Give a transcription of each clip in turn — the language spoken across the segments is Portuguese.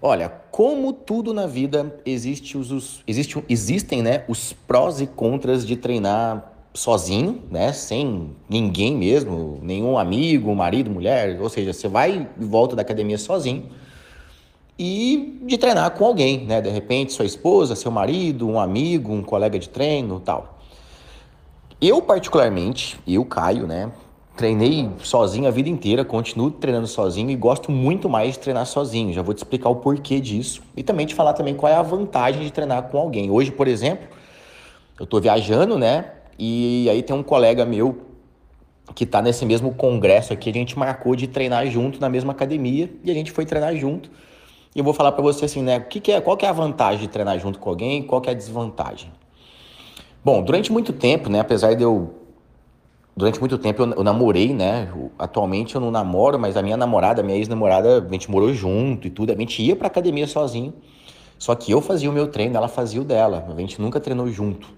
Olha, como tudo na vida, existe os, existe, existem né, os prós e contras de treinar sozinho, né, sem ninguém mesmo, nenhum amigo, marido, mulher, ou seja, você vai e volta da academia sozinho e de treinar com alguém, né, de repente sua esposa, seu marido, um amigo, um colega de treino, tal. Eu particularmente, eu Caio, né, treinei sozinho a vida inteira, continuo treinando sozinho e gosto muito mais de treinar sozinho. Já vou te explicar o porquê disso e também te falar também qual é a vantagem de treinar com alguém. Hoje, por exemplo, eu estou viajando, né? E aí tem um colega meu que está nesse mesmo congresso aqui, a gente marcou de treinar junto na mesma academia e a gente foi treinar junto. E eu vou falar para você assim, né? O que, que, é, qual que é a vantagem de treinar junto com alguém? Qual que é a desvantagem? Bom, durante muito tempo, né? Apesar de eu durante muito tempo eu, eu, namorei, né? Atualmente eu não namoro, mas a minha namorada, a minha ex-namorada, a gente morou junto e tudo. A gente ia pra academia sozinho. Só que eu fazia o meu treino, ela fazia o dela. A gente nunca treinou junto.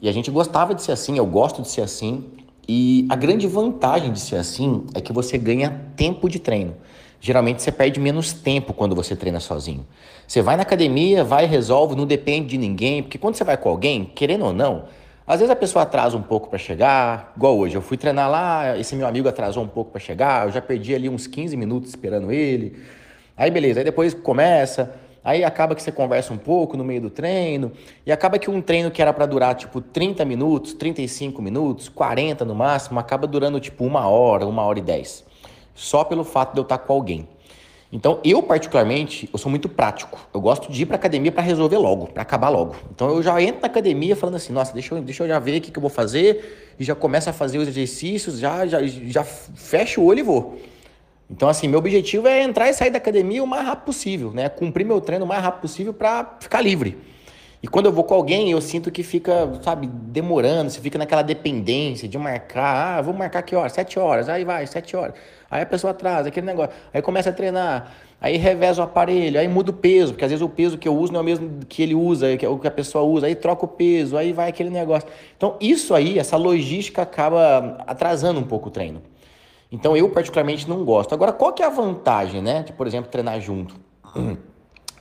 E a gente gostava de ser assim, eu gosto de ser assim. E a grande vantagem de ser assim é que você ganha tempo de treino. Geralmente você perde menos tempo quando você treina sozinho. Você vai na academia, vai resolve, não depende de ninguém, porque quando você vai com alguém, querendo ou não, às vezes a pessoa atrasa um pouco para chegar, igual hoje. Eu fui treinar lá, esse meu amigo atrasou um pouco para chegar, eu já perdi ali uns 15 minutos esperando ele. Aí beleza, aí depois começa, aí acaba que você conversa um pouco no meio do treino, e acaba que um treino que era para durar tipo 30 minutos, 35 minutos, 40 no máximo, acaba durando tipo uma hora, uma hora e dez. Só pelo fato de eu estar com alguém. Então, eu particularmente, eu sou muito prático. Eu gosto de ir para academia para resolver logo, para acabar logo. Então, eu já entro na academia falando assim, nossa, deixa eu, deixa eu já ver o que, que eu vou fazer e já começo a fazer os exercícios, já, já, já fecho o olho e vou. Então, assim, meu objetivo é entrar e sair da academia o mais rápido possível, né? Cumprir meu treino o mais rápido possível para ficar livre. E quando eu vou com alguém, eu sinto que fica, sabe, demorando, você fica naquela dependência de marcar, ah, vou marcar que horas? Sete horas, aí vai, sete horas. Aí a pessoa atrasa, aquele negócio. Aí começa a treinar, aí reveza o aparelho, aí muda o peso, porque às vezes o peso que eu uso não é o mesmo que ele usa, que é o que a pessoa usa, aí troca o peso, aí vai aquele negócio. Então, isso aí, essa logística acaba atrasando um pouco o treino. Então, eu particularmente não gosto. Agora, qual que é a vantagem, né, de, por exemplo, treinar junto?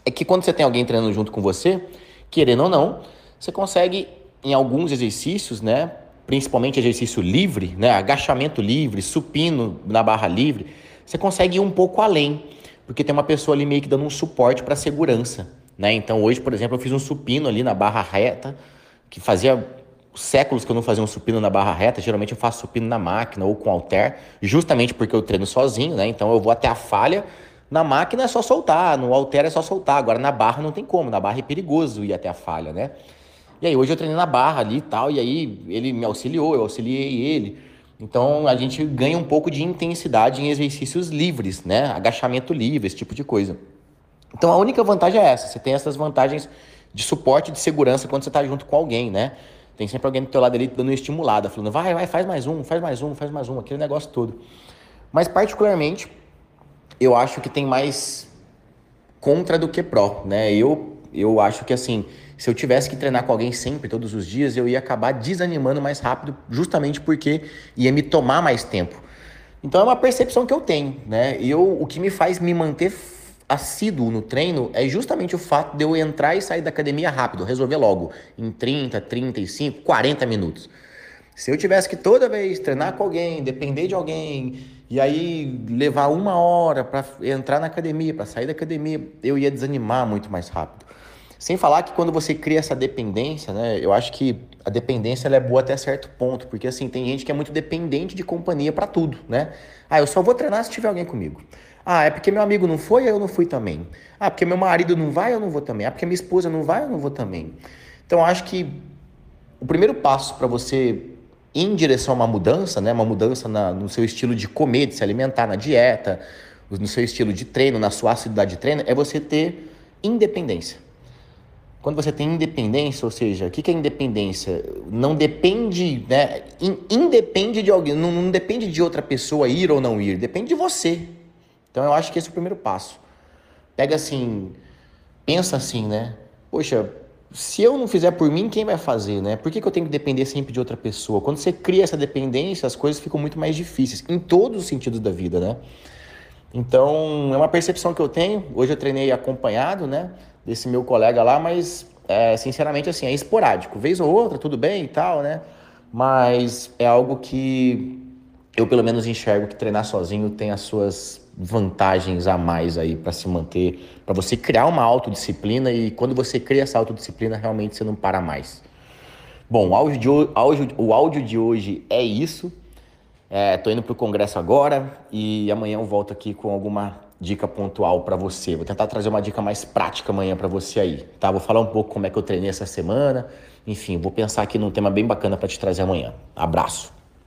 É que quando você tem alguém treinando junto com você, querendo ou não, você consegue, em alguns exercícios, né, principalmente exercício livre, né, agachamento livre, supino na barra livre, você consegue ir um pouco além, porque tem uma pessoa ali meio que dando um suporte para segurança. Né? Então, hoje, por exemplo, eu fiz um supino ali na barra reta, que fazia séculos que eu não fazia um supino na barra reta. Geralmente eu faço supino na máquina ou com halter, justamente porque eu treino sozinho, né? Então eu vou até a falha, na máquina é só soltar, no alter é só soltar. Agora na barra não tem como, na barra é perigoso ir até a falha, né? E aí hoje eu treinei na barra ali e tal, e aí ele me auxiliou, eu auxiliei ele. Então a gente ganha um pouco de intensidade em exercícios livres, né? Agachamento livre, esse tipo de coisa. Então a única vantagem é essa, você tem essas vantagens de suporte de segurança quando você está junto com alguém, né? Tem sempre alguém do teu lado ali dando uma estimulada, falando, vai, vai, faz mais um, faz mais um, faz mais um, aquele negócio todo. Mas particularmente, eu acho que tem mais contra do que pró, né? Eu, eu acho que assim, se eu tivesse que treinar com alguém sempre, todos os dias, eu ia acabar desanimando mais rápido, justamente porque ia me tomar mais tempo. Então é uma percepção que eu tenho, né? Eu, o que me faz me manter assíduo no treino é justamente o fato de eu entrar e sair da academia rápido, resolver logo, em 30, 35, 40 minutos. Se eu tivesse que toda vez treinar com alguém, depender de alguém, e aí levar uma hora para entrar na academia, para sair da academia, eu ia desanimar muito mais rápido. Sem falar que quando você cria essa dependência, né? Eu acho que a dependência é boa até certo ponto, porque assim, tem gente que é muito dependente de companhia para tudo, né? Ah, eu só vou treinar se tiver alguém comigo. Ah, é porque meu amigo não foi, eu não fui também. Ah, porque meu marido não vai, eu não vou também. Ah, porque minha esposa não vai, eu não vou também. Então, eu acho que o primeiro passo para você em direção a uma mudança, né, uma mudança na, no seu estilo de comer, de se alimentar, na dieta, no seu estilo de treino, na sua assiduidade de treino, é você ter independência. Quando você tem independência, ou seja, o que é independência? Não depende, né? Independe de alguém, não, não depende de outra pessoa ir ou não ir, depende de você. Então eu acho que esse é o primeiro passo. Pega assim, pensa assim, né? Poxa, se eu não fizer por mim, quem vai fazer, né? Por que, que eu tenho que depender sempre de outra pessoa? Quando você cria essa dependência, as coisas ficam muito mais difíceis, em todos os sentidos da vida, né? Então, é uma percepção que eu tenho. Hoje eu treinei acompanhado, né, desse meu colega lá, mas é, sinceramente assim, é esporádico. Vez ou outra, tudo bem e tal, né? Mas é algo que eu pelo menos enxergo que treinar sozinho tem as suas vantagens a mais aí para se manter, para você criar uma autodisciplina e quando você cria essa autodisciplina, realmente você não para mais. Bom, o áudio de, áudio, o áudio de hoje é isso. É, tô indo pro congresso agora e amanhã eu volto aqui com alguma dica pontual para você. Vou tentar trazer uma dica mais prática amanhã para você aí, tá? Vou falar um pouco como é que eu treinei essa semana. Enfim, vou pensar aqui num tema bem bacana para te trazer amanhã. Abraço.